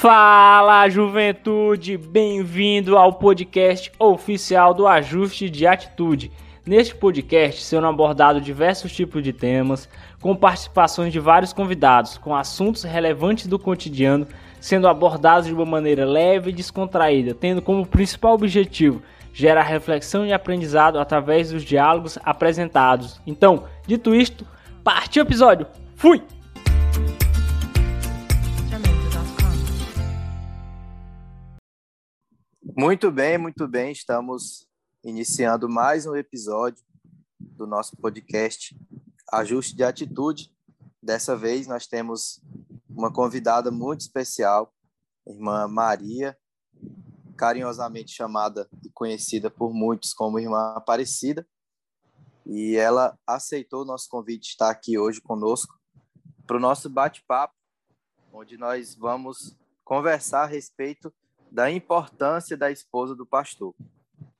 Fala, juventude! Bem-vindo ao podcast oficial do Ajuste de Atitude. Neste podcast serão abordados diversos tipos de temas, com participações de vários convidados, com assuntos relevantes do cotidiano sendo abordados de uma maneira leve e descontraída, tendo como principal objetivo gerar reflexão e aprendizado através dos diálogos apresentados. Então, dito isto, partiu o episódio! Fui! Muito bem, muito bem. Estamos iniciando mais um episódio do nosso podcast Ajuste de Atitude. Dessa vez nós temos uma convidada muito especial, irmã Maria, carinhosamente chamada e conhecida por muitos como irmã Aparecida. E ela aceitou o nosso convite de estar aqui hoje conosco para o nosso bate-papo, onde nós vamos conversar a respeito da importância da esposa do pastor.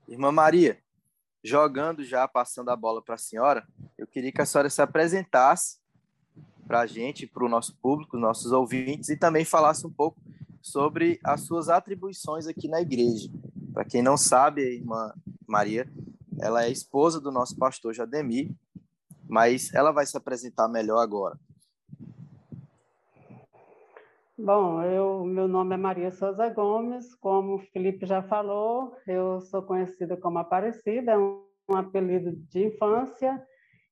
Irmã Maria, jogando já, passando a bola para a senhora, eu queria que a senhora se apresentasse para a gente, para o nosso público, nossos ouvintes, e também falasse um pouco sobre as suas atribuições aqui na igreja. Para quem não sabe, a irmã Maria, ela é esposa do nosso pastor Jademir, mas ela vai se apresentar melhor agora. Bom, eu, meu nome é Maria Souza Gomes, como o Felipe já falou, eu sou conhecida como Aparecida, é um, um apelido de infância,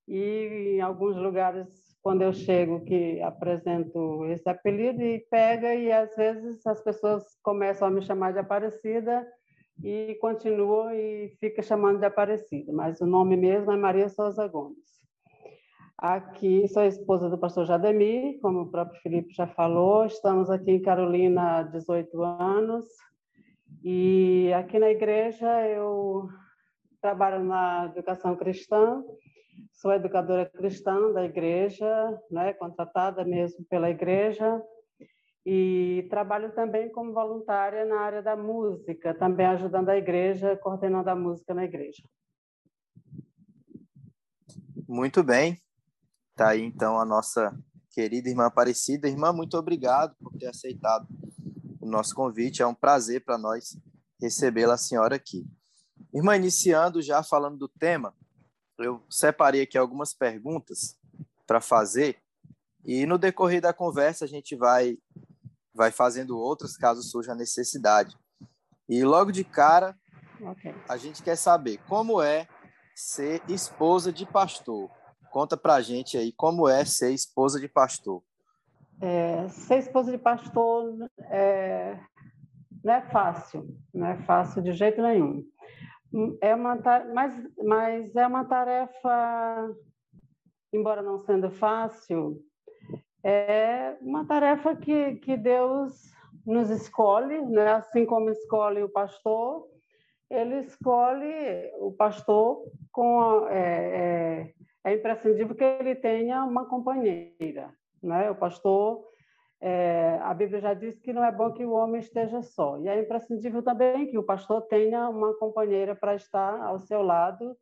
e em alguns lugares quando eu chego que apresento esse apelido e pega e às vezes as pessoas começam a me chamar de Aparecida e continuam e fica chamando de Aparecida, mas o nome mesmo é Maria Souza Gomes. Aqui sou esposa do pastor Jademir, como o próprio Felipe já falou, estamos aqui em Carolina há 18 anos e aqui na igreja eu trabalho na educação cristã Sou educadora cristã da igreja, né, contratada mesmo pela igreja, e trabalho também como voluntária na área da música, também ajudando a igreja, coordenando a música na igreja. Muito bem. Tá aí então a nossa querida irmã Aparecida. Irmã, muito obrigado por ter aceitado o nosso convite. É um prazer para nós recebê-la a senhora aqui. Irmã, iniciando já falando do tema, eu separei aqui algumas perguntas para fazer e no decorrer da conversa a gente vai vai fazendo outras caso surja a necessidade. E logo de cara, okay. a gente quer saber como é ser esposa de pastor. Conta para a gente aí como é ser esposa de pastor. É, ser esposa de pastor é, não é fácil, não é fácil de jeito nenhum. É uma, mas, mas é uma tarefa, embora não sendo fácil, é uma tarefa que, que Deus nos escolhe, né? assim como escolhe o pastor, ele escolhe o pastor com é, é, é imprescindível que ele tenha uma companheira, né? O pastor é, a Bíblia já diz que não é bom que o homem esteja só. E é imprescindível também que o pastor tenha uma companheira para estar ao seu lado.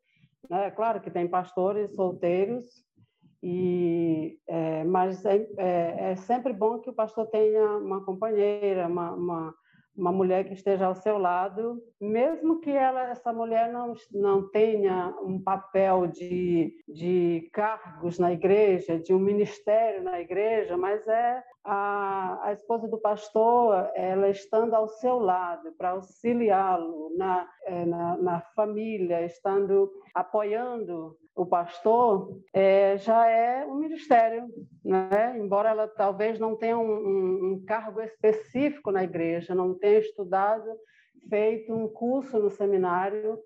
Né? Claro que tem pastores solteiros, e, é, mas é, é, é, sempre bom que o pastor tenha uma companheira, uma, uma uma mulher que esteja ao seu lado, mesmo que ela, essa mulher não, não tenha um papel de, de cargos na igreja, de um ministério na igreja, mas é a, a esposa do pastor, ela estando ao seu lado para auxiliá-lo na, é, na, na família, estando apoiando o pastor é, já é um ministério, né? embora ela talvez não tenha um, um, um, cargo específico na igreja, não tenha estudado, feito um curso no seminário,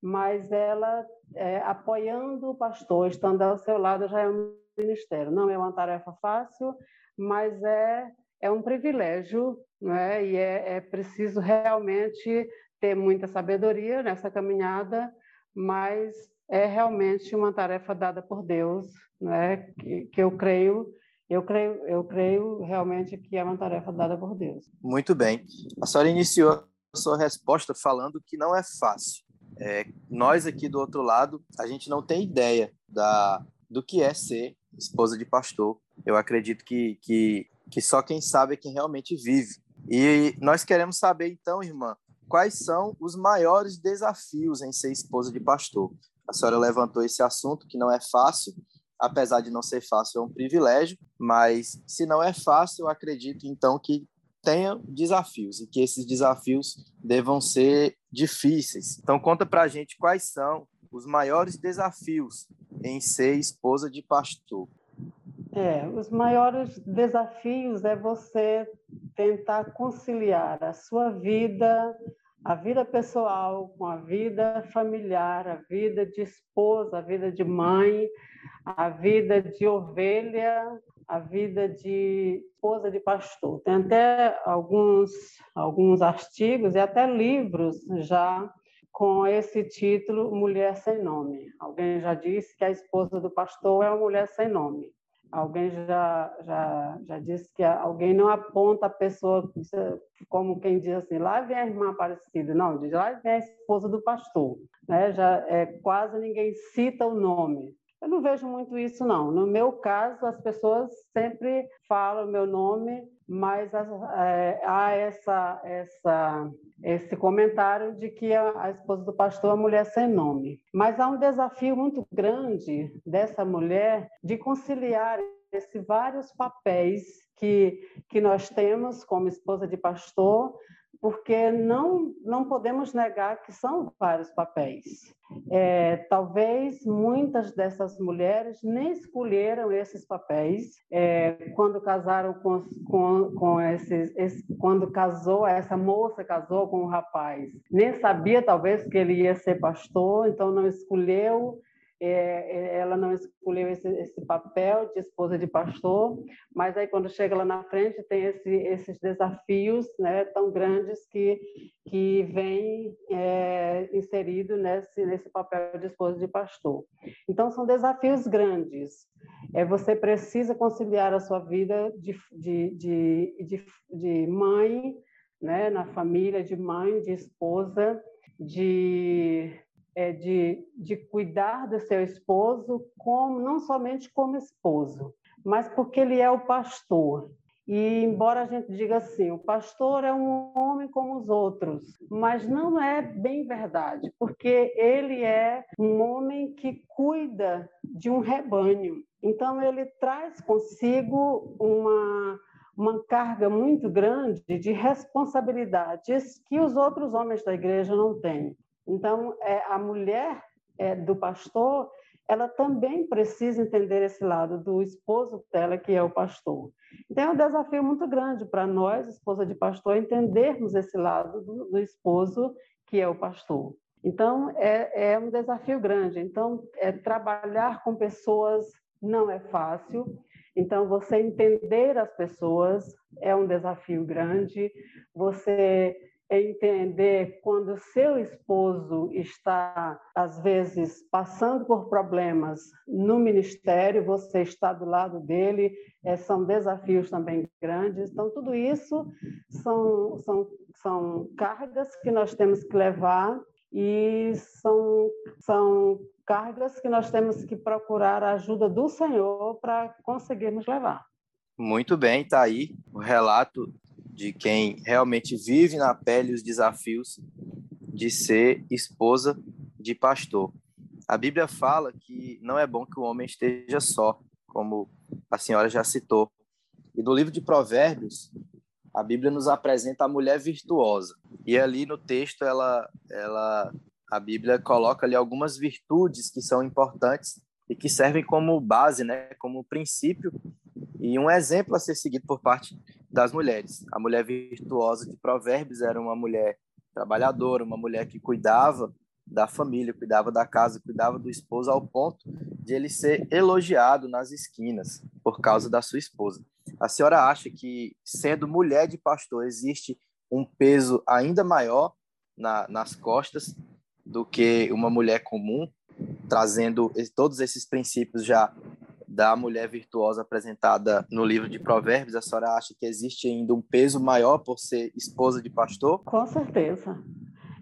mas ela é, apoiando o pastor, estando ao seu lado, já é um ministério. Não é uma tarefa fácil, mas é, é um privilégio, né? e é, é preciso realmente ter muita sabedoria nessa caminhada, mas é realmente uma tarefa dada por Deus, né? que, que eu creio eu creio, eu creio realmente que é uma tarefa dada por Deus. Muito bem. A senhora iniciou a sua resposta falando que não é fácil. É, nós aqui do outro lado, a gente não tem ideia da, do que é ser esposa de pastor. Eu acredito que, que, que só quem sabe é quem realmente vive. E nós queremos saber, então, irmã, quais são os maiores desafios em ser esposa de pastor? A senhora levantou esse assunto que não é fácil, apesar de não ser fácil, é um privilégio, mas se não é fácil, eu acredito então que tenha desafios e que esses desafios devam ser difíceis. Então conta para a gente quais são os maiores desafios em ser esposa de pastor. É, os maiores desafios é você tentar conciliar a sua vida, a vida pessoal com a vida familiar, a vida de esposa, a vida de mãe, a vida de ovelha, a vida de esposa de pastor. Tem até alguns, alguns artigos e até livros já com esse título Mulher Sem Nome. Alguém já disse que a esposa do pastor é uma mulher sem nome. Alguém já, já, já disse que alguém não aponta a pessoa como quem diz assim, lá vem a irmã Aparecida. Não, diz lá vem a esposa do pastor. Né? Já, é, quase ninguém cita o nome. Eu não vejo muito isso, não. No meu caso, as pessoas sempre falam meu nome, mas é, há essa, essa, esse comentário de que a, a, esposa do pastor é mulher sem nome. Mas há um desafio muito grande dessa mulher de conciliar esses vários papéis que, que nós temos como esposa de pastor, porque não, não podemos negar que são vários papéis. É, talvez muitas dessas mulheres nem escolheram esses papéis é, quando casaram com, com, com esses, esse, quando casou, essa moça casou com o um rapaz. Nem sabia, talvez, que ele ia ser pastor, então não escolheu é, é, ela não escolheu esse, esse, papel de esposa de pastor, mas aí quando chega lá na frente tem esse, esses desafios né, tão grandes que, que vem é, inserido nesse, nesse papel de esposa de pastor. Então são desafios grandes. É, você precisa conciliar a sua vida de, de, de, de, de mãe, né, na família, de mãe, de esposa, de é, de, de cuidar do seu esposo como não somente como esposo, mas porque ele é o pastor. E embora a gente diga assim, o pastor é um homem como os outros, mas não é bem verdade, porque ele é um homem que cuida de um rebanho. Então ele traz consigo uma uma carga muito grande de responsabilidades que os outros homens da igreja não têm. Então, é, a mulher é, do pastor, ela também precisa entender esse lado do esposo dela, que é o pastor. Então, é um desafio muito grande para nós, esposa de pastor, entendermos esse lado do, do esposo, que é o pastor. Então, é, é um desafio grande. Então, é, trabalhar com pessoas não é fácil. Então, você entender as pessoas é um desafio grande. Você é entender quando seu esposo está, às vezes, passando por problemas no ministério, você está do lado dele, é, são desafios também grandes. Então, tudo isso são, são, são cargas que nós temos que levar e são, são cargas que nós temos que procurar a ajuda do Senhor para conseguirmos levar. Muito bem, está aí o relato de quem realmente vive na pele os desafios de ser esposa de pastor. A Bíblia fala que não é bom que o homem esteja só, como a senhora já citou. E no livro de Provérbios, a Bíblia nos apresenta a mulher virtuosa. E ali no texto ela ela a Bíblia coloca ali algumas virtudes que são importantes e que servem como base, né, como princípio e um exemplo a ser seguido por parte das mulheres. A mulher virtuosa de Provérbios era uma mulher trabalhadora, uma mulher que cuidava da família, cuidava da casa, cuidava do esposo ao ponto de ele ser elogiado nas esquinas por causa da sua esposa. A senhora acha que, sendo mulher de pastor, existe um peso ainda maior na, nas costas do que uma mulher comum, trazendo todos esses princípios já da mulher virtuosa apresentada no livro de Provérbios, a senhora acha que existe ainda um peso maior por ser esposa de pastor? Com certeza.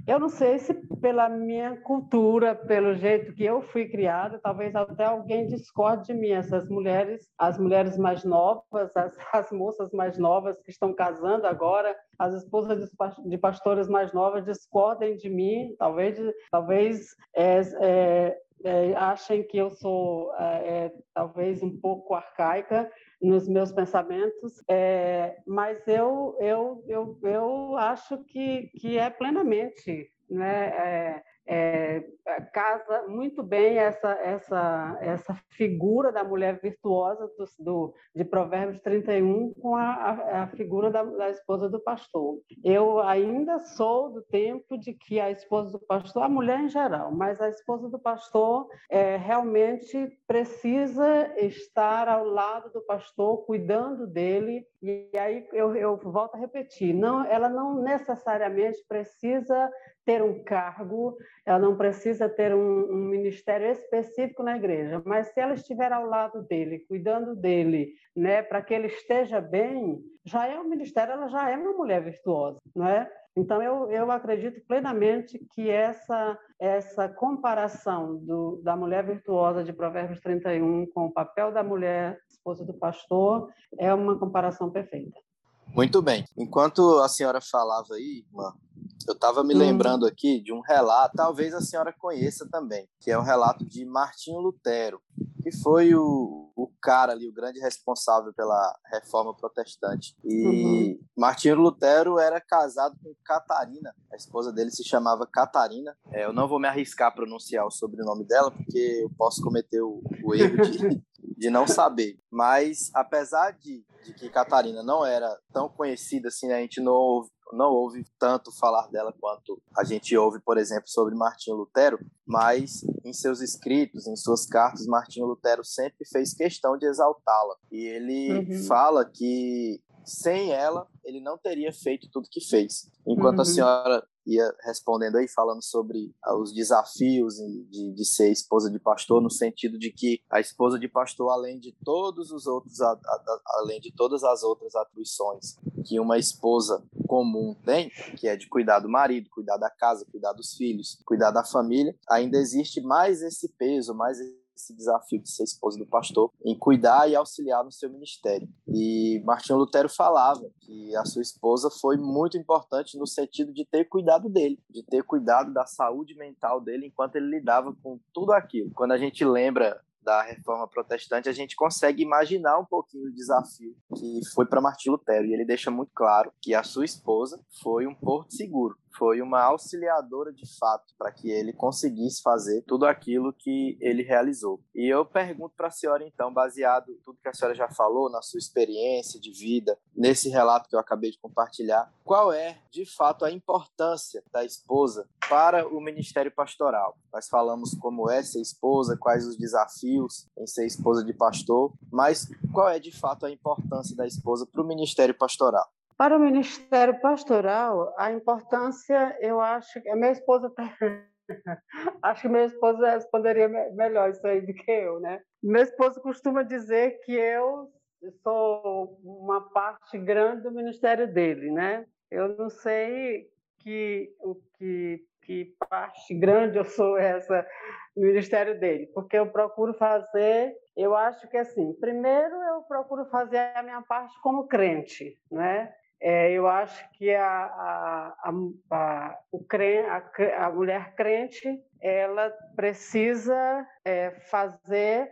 eu não sei se pela minha cultura, pelo jeito que eu fui criada, talvez até alguém discorde de mim. Essas mulheres, as mulheres mais novas, as, as moças mais novas que estão casando agora, as esposas de pastores mais novas discordem de mim, talvez, talvez é, é, é, achem que eu sou é, é, talvez um pouco arcaica nos meus pensamentos, é, mas eu, eu, eu, eu acho que, que é plenamente né, é, casa muito bem essa, essa, essa figura da mulher virtuosa do, do de Provérbios 31 com a, a, a figura da, da, esposa do pastor. Eu ainda sou do tempo de que a esposa do pastor, a mulher em geral, mas a esposa do pastor é, realmente precisa estar ao lado do pastor, cuidando dele. E aí eu, eu volto a repetir, não, ela não necessariamente precisa ter um cargo, ela não precisa ter um, um, ministério específico na igreja, mas se ela estiver ao lado dele, cuidando dele, né, para que ele esteja bem, já é um ministério, ela já é uma mulher virtuosa, não é? Então eu, eu acredito plenamente que essa essa comparação do, da mulher virtuosa de Provérbios 31 com o papel da mulher esposa do pastor é uma comparação perfeita. Muito bem. Enquanto a senhora falava aí, irmã, eu estava me hum. lembrando aqui de um relato, talvez a senhora conheça também, que é o relato de Martinho Lutero, que foi o, o cara ali, o grande responsável pela reforma protestante. E uhum. Martinho Lutero era casado com Catarina, a esposa dele se chamava Catarina. É, eu não vou me arriscar a pronunciar o sobrenome dela, porque eu posso cometer o, o erro de, de não saber. Mas, apesar de, de que Catarina não era tão conhecida assim, né, a gente não ouve, não ouve tanto falar dela quanto a gente ouve, por exemplo, sobre Martinho Lutero, mas em seus escritos, em suas cartas, Martinho Lutero sempre fez questão de exaltá-la. E ele uhum. fala que sem ela, ele não teria feito tudo que fez. Enquanto uhum. a senhora ia respondendo aí, falando sobre ah, os desafios de, de ser esposa de pastor, no sentido de que a esposa de pastor, além de todos os outros, além de todas as outras atribuições que uma esposa comum tem, que é de cuidar do marido, cuidar da casa, cuidar dos filhos, cuidar da família, ainda existe mais esse peso, mais esse desafio de ser esposa do pastor, em cuidar e auxiliar no seu ministério. E Martinho Lutero falava que a sua esposa foi muito importante no sentido de ter cuidado dele, de ter cuidado da saúde mental dele enquanto ele lidava com tudo aquilo. Quando a gente lembra da reforma protestante, a gente consegue imaginar um pouquinho o desafio que foi para Martim Lutero. E ele deixa muito claro que a sua esposa foi um porto seguro, foi uma auxiliadora de fato para que ele conseguisse fazer tudo aquilo que ele realizou. E eu pergunto para a senhora, então, baseado em tudo que a senhora já falou, na sua experiência de vida, nesse relato que eu acabei de compartilhar, qual é, de fato, a importância da esposa para o ministério pastoral? Nós falamos como é ser esposa, quais os desafios em ser esposa de pastor, mas qual é, de fato, a importância da esposa para o ministério pastoral? Para o Ministério Pastoral, a importância, eu acho que a minha esposa tá... acho que minha esposa responderia melhor isso aí do que eu, né? Meu esposo costuma dizer que eu sou uma parte grande do ministério dele, né? Eu não sei que o que que parte grande eu sou essa no ministério dele, porque eu procuro fazer, eu acho que assim, primeiro eu procuro fazer a minha parte como crente, né? É, eu acho que a, a, a, o a, a mulher crente ela precisa é, fazer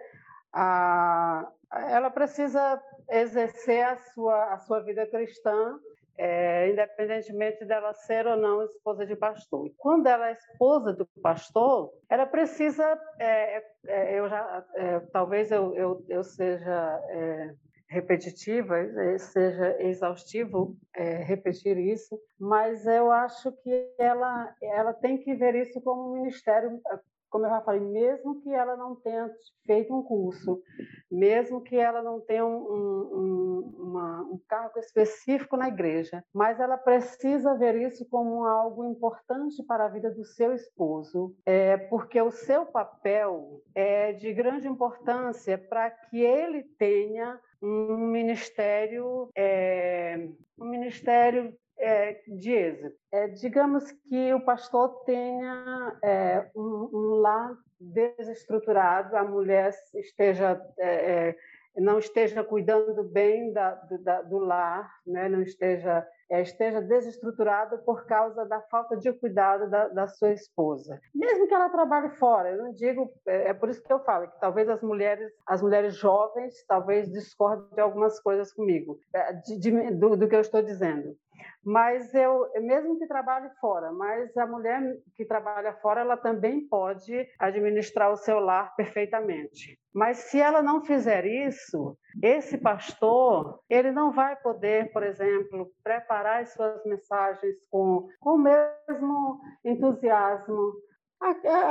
a, ela precisa exercer a sua, a sua vida cristã é, independentemente dela ser ou não esposa de pastor. E quando ela é esposa do pastor, ela precisa, é, é, eu já, é, talvez eu, eu, eu seja é, repetitiva, eh, seja exaustivo é, repetir isso, mas eu acho que ela, ela tem que ver isso como um ministério, como eu já falei, mesmo que ela não tenha feito um curso, mesmo que ela não tenha um, um, uma, um cargo específico na igreja, mas ela precisa ver isso como algo importante para a vida do seu esposo, é, porque o seu papel é de grande importância para que ele tenha um ministério, é, um ministério é, de êxito? É, digamos que o pastor tenha é, um, um lar desestruturado, a mulher esteja é, é, não esteja cuidando bem da, da, do lar, né? não esteja esteja desestruturado por causa da falta de cuidado da, da, sua esposa, mesmo que ela trabalhe fora. Eu não digo é, é por isso que eu falo que talvez as mulheres as mulheres jovens talvez discordem de algumas coisas comigo é, de, de, do, do que eu estou dizendo. Mas eu, mesmo que trabalhe fora, mas a mulher que trabalha fora, ela também pode administrar o seu lar perfeitamente. Mas se ela não fizer isso, esse pastor, ele não vai poder, por exemplo, preparar as suas mensagens com, com o mesmo entusiasmo,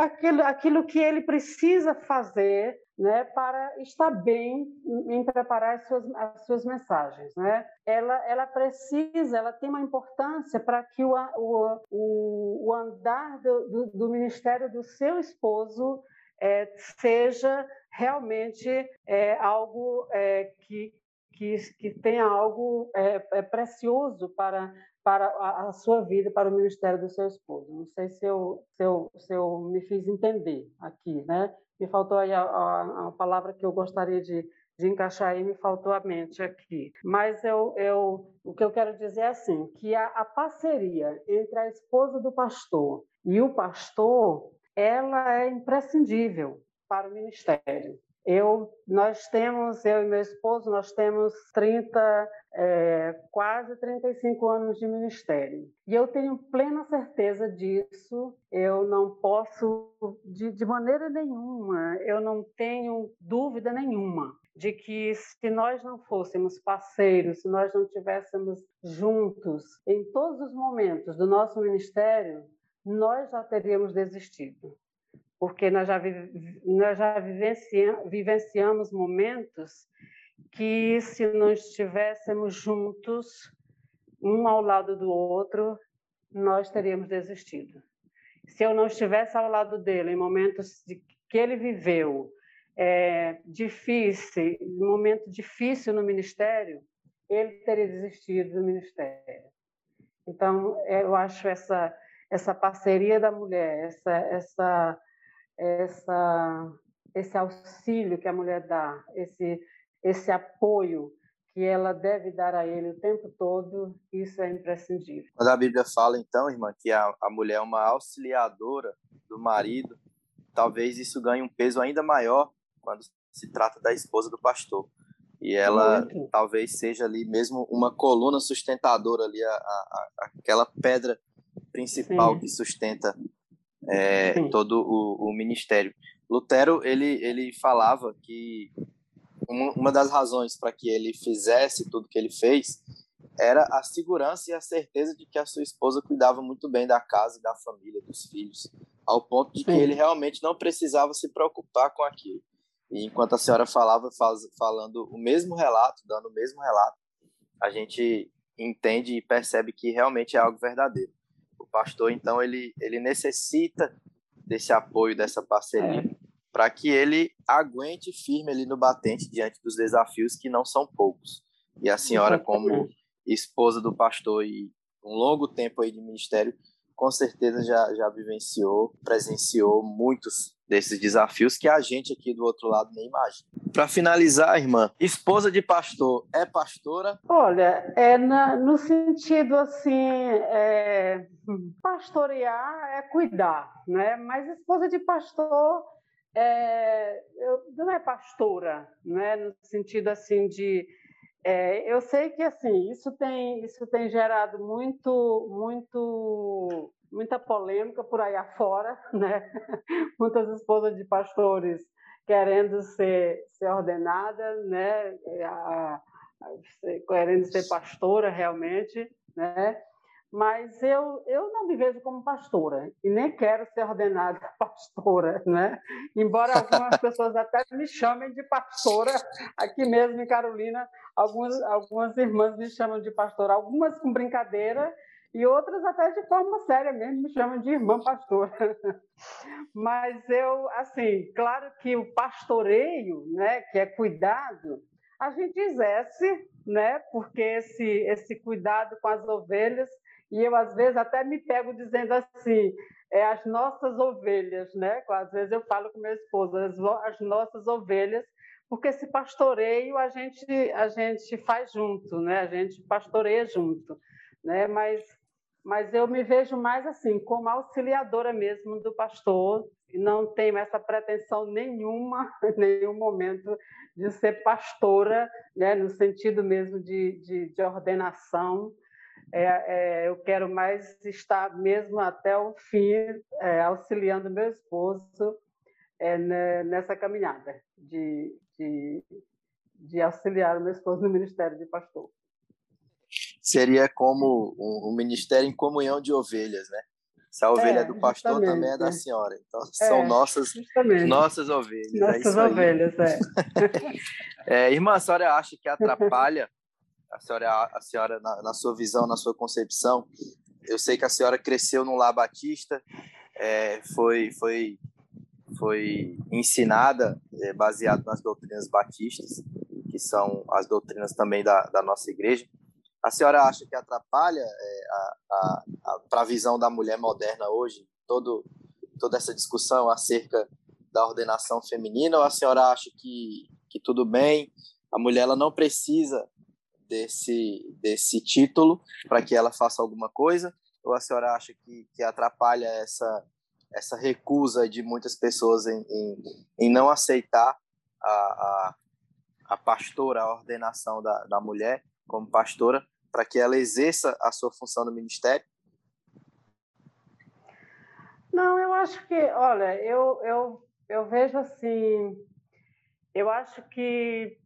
aquilo, aquilo que ele precisa fazer né, para estar bem em preparar as suas, as suas mensagens. Né? Ela, ela precisa, ela tem uma importância para que o, o, o andar do, do, do ministério do seu esposo é, seja realmente é, algo é, que, que, que tenha algo é, é, precioso para, para a, sua vida, para o ministério do seu esposo. Não sei se eu, se eu, se eu me fiz entender aqui, né? me faltou aí a, a, a palavra que eu gostaria de, de encaixar aí, me faltou a mente aqui. Mas eu, eu, o que eu quero dizer é assim, que a, a parceria entre a esposa do pastor e o pastor, ela é imprescindível para o ministério. Eu, nós temos, eu e meu esposo, nós temos 30, é, quase 35 anos de ministério. E eu tenho plena certeza disso. Eu não posso, de, de maneira nenhuma, eu não tenho dúvida nenhuma de que se nós não fôssemos parceiros, se nós não tivéssemos juntos em todos os momentos do nosso ministério, nós já teríamos desistido porque nós já, nós já vivenciamos, vivenciamos momentos que, se não estivéssemos juntos, um ao lado do outro, nós teríamos desistido. Se eu não estivesse ao lado dele em momentos de, que ele viveu, é, difícil, momento difícil no ministério, ele teria desistido do ministério. Então, eu acho essa essa parceria da mulher, essa essa essa, esse auxílio que a mulher dá, esse, esse apoio que ela deve dar a ele o tempo todo, isso é imprescindível. Quando a Bíblia fala, então, irmã, que a, a mulher é uma auxiliadora do marido, talvez isso ganhe um peso ainda maior quando se trata da esposa do pastor. E ela Muito. talvez seja ali mesmo uma coluna sustentadora ali, a, a, aquela pedra principal Sim. que sustenta é, todo o, o, ministério. Lutero ele ele falava que uma das razões para que ele fizesse tudo que ele fez era a segurança e a certeza de que a sua esposa cuidava muito bem da casa, da família, dos filhos, ao ponto de que ele realmente não precisava se preocupar com aquilo. E enquanto a senhora falava, faz, falando o mesmo relato, dando o mesmo relato, a gente entende e percebe que realmente é algo verdadeiro pastor, então, ele, ele necessita desse apoio, dessa parceria, é. para que ele aguente firme ali no batente diante dos desafios que não são poucos. E a senhora, como esposa do pastor e um longo tempo aí de ministério, com certeza já, já vivenciou, presenciou muitos desses desafios que a gente aqui do outro lado nem imagina. Para finalizar, irmã, esposa de pastor é pastora? Olha, é na, no sentido assim, é, pastorear é cuidar, né? Mas esposa de pastor é, eu, não é pastora, né? No sentido assim de é, eu sei que assim isso tem isso tem gerado muito muito muita polêmica por aí afora, né? Muitas esposas de pastores querendo ser ser ordenada, né? A, a, querendo ser pastora realmente, né? Mas eu, eu não me vejo como pastora e nem quero ser ordenada pastora, né? Embora algumas pessoas até me chamem de pastora, aqui mesmo em Carolina, algumas, algumas irmãs me chamam de pastora, algumas com brincadeira e outras até de forma séria mesmo me chamam de irmã pastora. Mas eu, assim, claro que o pastoreio, né, que é cuidado, a gente exerce, né, porque esse, esse cuidado com as ovelhas E eu, às vezes, até me pego dizendo assim, é as nossas ovelhas, né? Às vezes eu falo com meu esposo, as, as nossas ovelhas, porque esse pastoreio a gente, a gente faz junto, né? A gente pastoreia junto, né? Mas, mas eu me vejo mais assim, como auxiliadora mesmo do pastor, não tenho essa pretensão nenhuma, em nenhum momento, de ser pastora, né, no sentido mesmo de, de, de ordenação. É, é, eu quero mais estar mesmo até o fim, é, auxiliando meu esposo é, nessa caminhada de, de, de, auxiliar o meu esposo no ministério de pastor. Seria como um, um ministério em comunhão de ovelhas, né? Se a ovelha é, é do pastor, também é da senhora. Então, é, são nossas, nossas ovelhas. É nossas é ovelhas, é. é. Irmã, a senhora acha que atrapalha, a senhora, a senhora na, na, sua visão, na sua concepção, eu sei que a senhora cresceu num lar batista, é, foi, foi, foi ensinada é, baseado nas doutrinas batistas, que são as doutrinas também da, da nossa igreja. A senhora acha que atrapalha é, a, a para a visão da mulher moderna hoje, todo, toda essa discussão acerca da ordenação feminina, ou a senhora acha que, que tudo bem, a mulher ela não precisa desse, desse título para que ela faça alguma coisa, ou a senhora acha que, que atrapalha essa, essa recusa de muitas pessoas em, em, em não aceitar a, a, a pastora, a ordenação da, da mulher, como pastora, para que ela exerça a sua função no ministério? Não, eu acho que, olha, eu, eu, eu vejo assim, eu acho que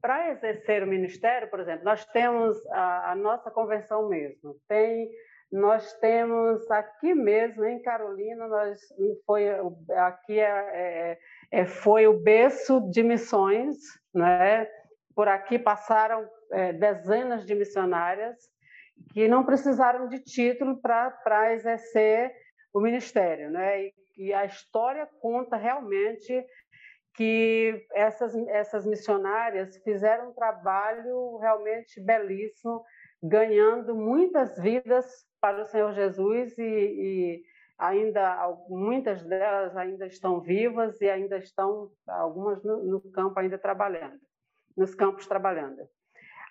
para exercer o ministério, por exemplo, nós temos a, a, nossa convenção mesmo, tem, nós temos aqui mesmo em Carolina, nós foi aqui é, é, é foi o berço de missões, né? Por aqui passaram é, dezenas de missionárias que não precisaram de título para exercer o ministério, né? E, e, a história conta realmente que essas essas missionárias fizeram um trabalho realmente belíssimo, ganhando muitas vidas para o Senhor Jesus e, e ainda muitas delas ainda estão vivas e ainda estão algumas no, no campo ainda trabalhando, nos campos trabalhando.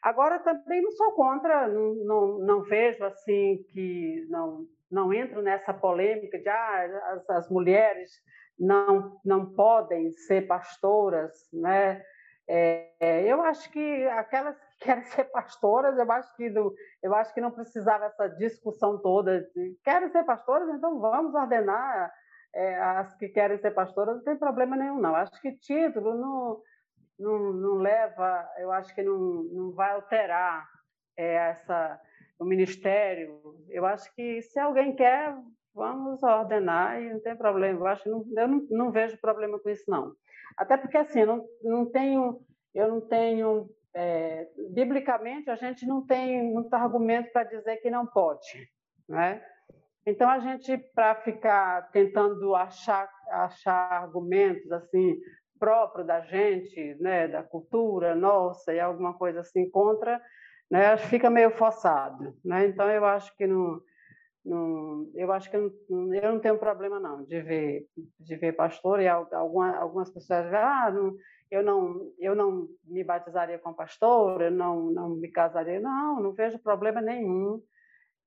Agora, também não sou contra, não, não, não vejo assim que não, não entro nessa polêmica de ah, as, as mulheres não, não podem ser pastoras, né? É, eu acho que aquelas que querem ser pastoras, eu acho que do, eu acho que não precisava essa discussão toda. De, querem ser pastoras, então vamos ordenar é, as que querem ser pastoras, não tem problema nenhum, não. Acho que título não, não, não leva, eu acho que não, não vai alterar é, essa, o ministério. Eu acho que se alguém quer, vamos ordenar e não tem problema. Eu acho não, eu não, não vejo problema com isso, não. Até porque, assim, eu não, não tenho, eu não tenho, é, biblicamente, a gente não tem muito argumento para dizer que não pode, né? Então, a gente, para ficar tentando achar, achar argumentos assim, próprio da gente, né, da cultura nossa e alguma coisa assim contra, né, fica meio forçado, né? Então eu acho que não, não eu acho que não, eu não tenho problema não de ver de ver pastor e alguma, algumas pessoas dizem, ah, não, eu não eu não me batizaria com pastor, eu não não me casaria, não, não vejo problema nenhum.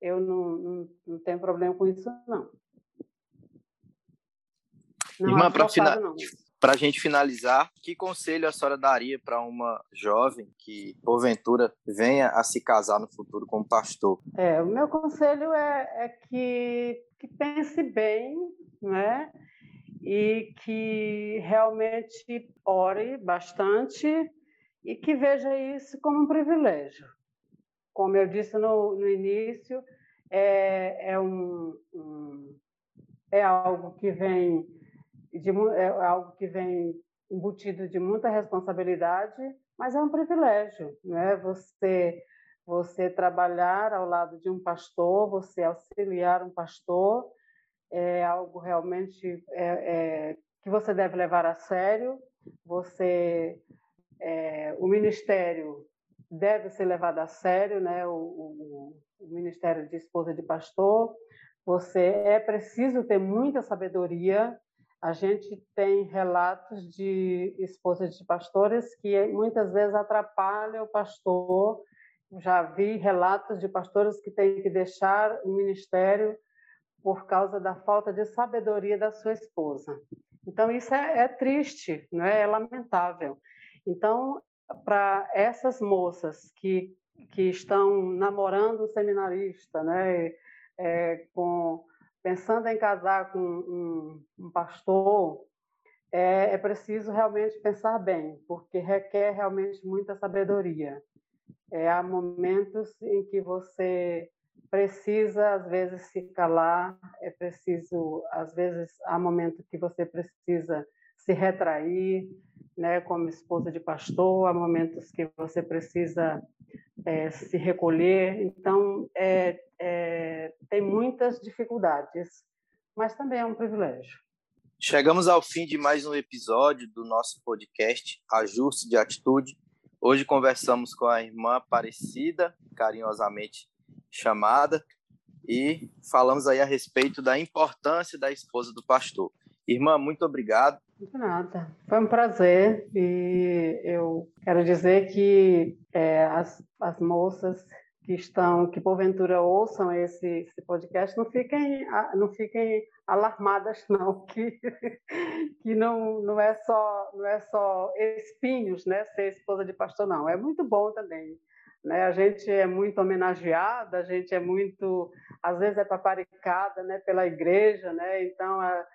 Eu não, não, não tenho problema com isso não. Não Irmã, para final... Para a gente finalizar, que conselho a senhora daria para uma jovem que, porventura, venha a se casar no futuro como pastor? É, o meu conselho é, é que, que pense bem, né? E que realmente ore bastante e que veja isso como um privilégio. Como eu disse no, no início, é, é, um, um, é algo que vem de, é algo que vem embutido de muita responsabilidade, mas é um privilégio, né? Você você trabalhar ao lado de um pastor, você auxiliar um pastor, é algo realmente é, é, que você deve levar a sério. Você, é, o ministério deve ser levado a sério, né? O, o, o Ministério de Esposa de Pastor. Você é preciso ter muita sabedoria. A gente tem relatos de esposas de pastores que muitas vezes atrapalham o pastor. Já vi relatos de pastores que têm que deixar o ministério por causa da falta de sabedoria da sua esposa. Então, isso é, é triste, não é? é lamentável. Então, para essas moças que, que estão namorando um seminarista, né? É, com, pensando em casar com um, um pastor, é, é preciso realmente pensar bem, porque requer realmente muita sabedoria. É, há momentos em que você precisa às vezes se calar, é preciso às vezes há momentos que você precisa se retrair, né, como esposa de pastor, há momentos que você precisa é, se recolher. Então é, é, tem muitas dificuldades, mas também é um privilégio. Chegamos ao fim de mais um episódio do nosso podcast Ajuste de Atitude. Hoje conversamos com a irmã Aparecida, carinhosamente chamada e falamos aí a respeito da importância da esposa do pastor. Irmã, muito obrigado. De nada. Foi um prazer e eu quero dizer que é, as, as moças que estão, que porventura ouçam esse, esse, podcast, não fiquem, não fiquem alarmadas não, que, que não, não é só não é só espinhos, né, ser esposa de pastor não, é muito bom também né? A gente é muito homenageada, a gente é muito, às vezes é paparicada, né, pela igreja, né? Então, a,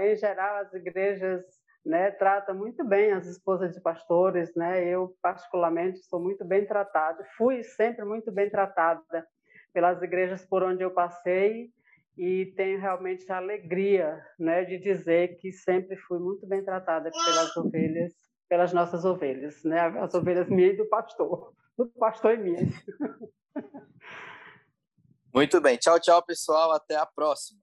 em geral, as igrejas, né, tratam muito bem as esposas de pastores, né? Eu particularmente sou muito bem tratada, fui sempre muito bem tratada pelas igrejas por onde eu passei e tenho realmente a alegria, né, de dizer que sempre fui muito bem tratada pelas ovelhas, pelas nossas ovelhas, né? As ovelhas minhas e do pastor do pastor Emílio. Muito bem. Tchau, tchau, pessoal. Até a próxima.